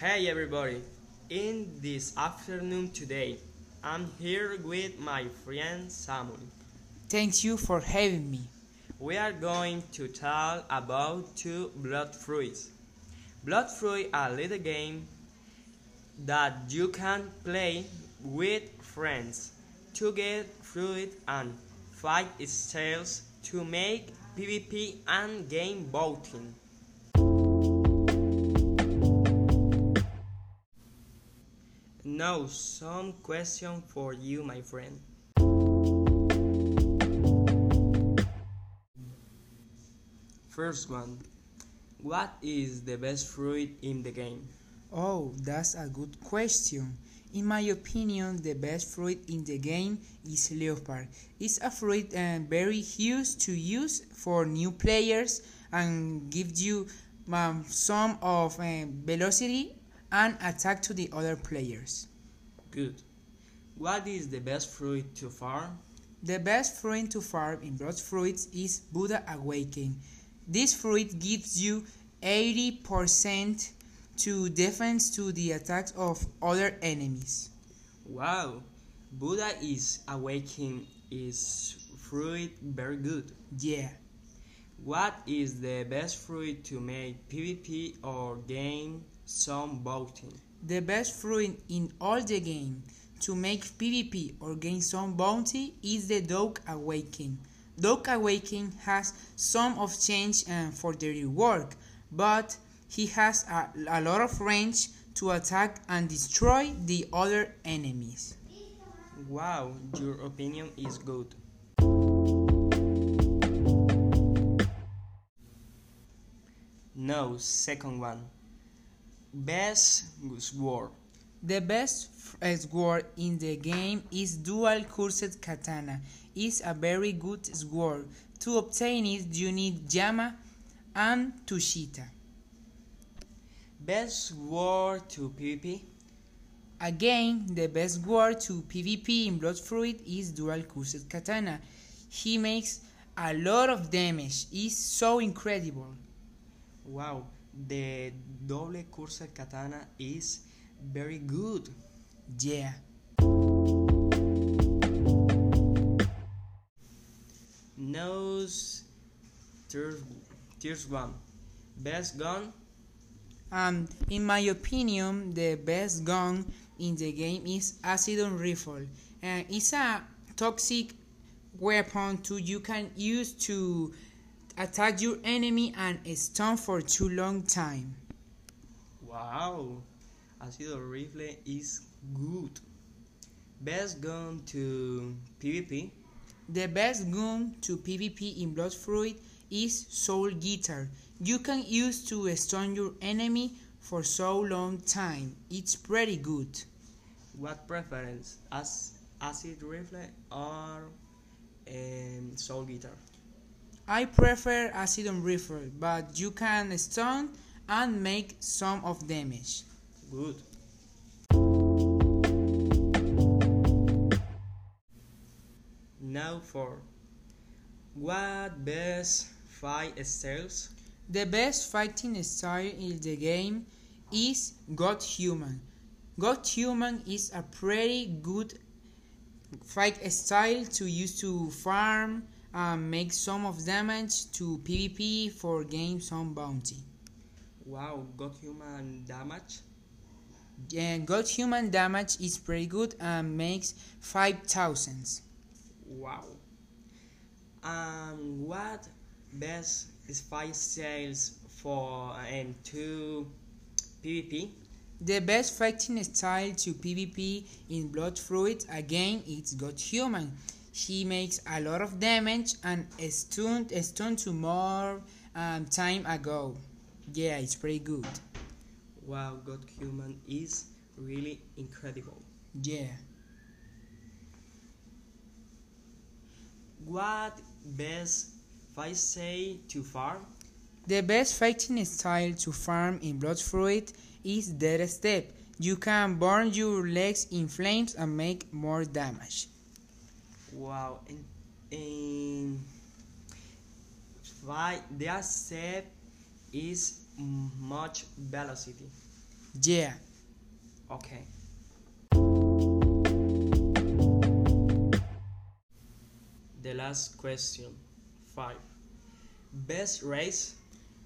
Hey everybody! In this afternoon today, I'm here with my friend Samuel. Thank you for having me. We are going to talk about two Blox Fruits. Blox Fruit a little game that you can play with friends to get fruit and fight styles to make PvP and game voting. Now some question for you my friend. First one. What is the best fruit in the game? Oh, that's a good question. In my opinion, the best fruit in the game is leopard. It's a fruit uh, very used to use for new players and gives you um, some of uh, velocity and attack to the other players. Good. What is the best fruit to farm? The best fruit to farm in Blox Fruits is Buddha Awakening. This fruit gives you 80% to defense to the attacks of other enemies. Wow, Buddha is awakening is fruit very good. Yeah. What is the best fruit to make PvP or gain some voting? The best fruit in all the game to make PvP or gain some bounty is the Dough Awakening. Dough Awakening has some of change uh, for the reward, but he has a, a lot of range to attack and destroy the other enemies. Wow, your opinion is good. No, second one. Best sword. The best eh, sword in the game is Dual Cursed Katana. It's a very good sword. To obtain it, you need Yama and Tushita. Best sword to PvP? Again, the best sword to PvP in Blox Fruit is Dual Cursed Katana. He makes a lot of damage. It's so incredible. Wow, the double cursed katana is very good. Yeah. Nose third one. Best gun? Um, in my opinion, the best gun in the game is Acidum Rifle. And it's a toxic weapon to you can use to attack your enemy and stun for too long time. Wow, Acidum Rifle is good. Best gun to PvP? The best gun to PvP in Blox Fruit is Soul Guitar. You can use to stun your enemy for so long time. It's pretty good. What preference? As acid rifle or um, soul guitar? I prefer Acidum Rifle, but you can stun and make some of damage. Good. Now for what best fight styles? The best fighting style in the game is God Human. God Human is a pretty good fight style to use to farm and make some of damage to PvP for gain some bounty. Wow, God Human damage? And God Human damage is pretty good and makes 5000. Wow. Um, what best is fight styles for and to PvP? The best fighting style to PvP in Blox Fruit again it's God Human. He makes a lot of damage and stunned stun to more um, time ago. Yeah, it's pretty good. Wow, God human is really incredible. Yeah. What best fight say to farm? The best fighting style to farm in Blox Fruit is Death Step. You can burn your legs in flames and make more damage. Wow, in, in fight, their step is much velocity. Yeah. Okay. The last question. 5. Best race?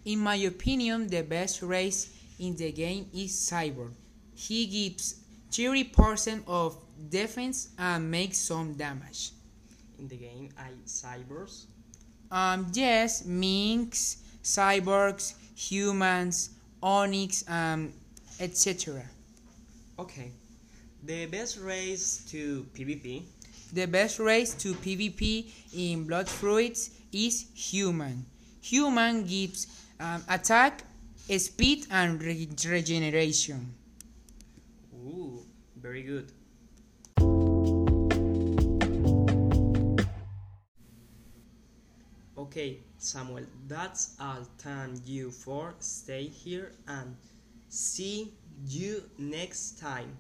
In my opinion, the best race in the game is Cyborg. He gives 30% of defense and makes some damage. In the game, I cybers. Um, yes, minks, cyborgs, humans, onyx, um, etc. Okay. The best race to PvP? The best race to PvP in Blox Fruits is human. Human gives um, attack, speed, and re- regeneration. Ooh, very good. Okay, Samuel, that's all time you for stay here and see you next time.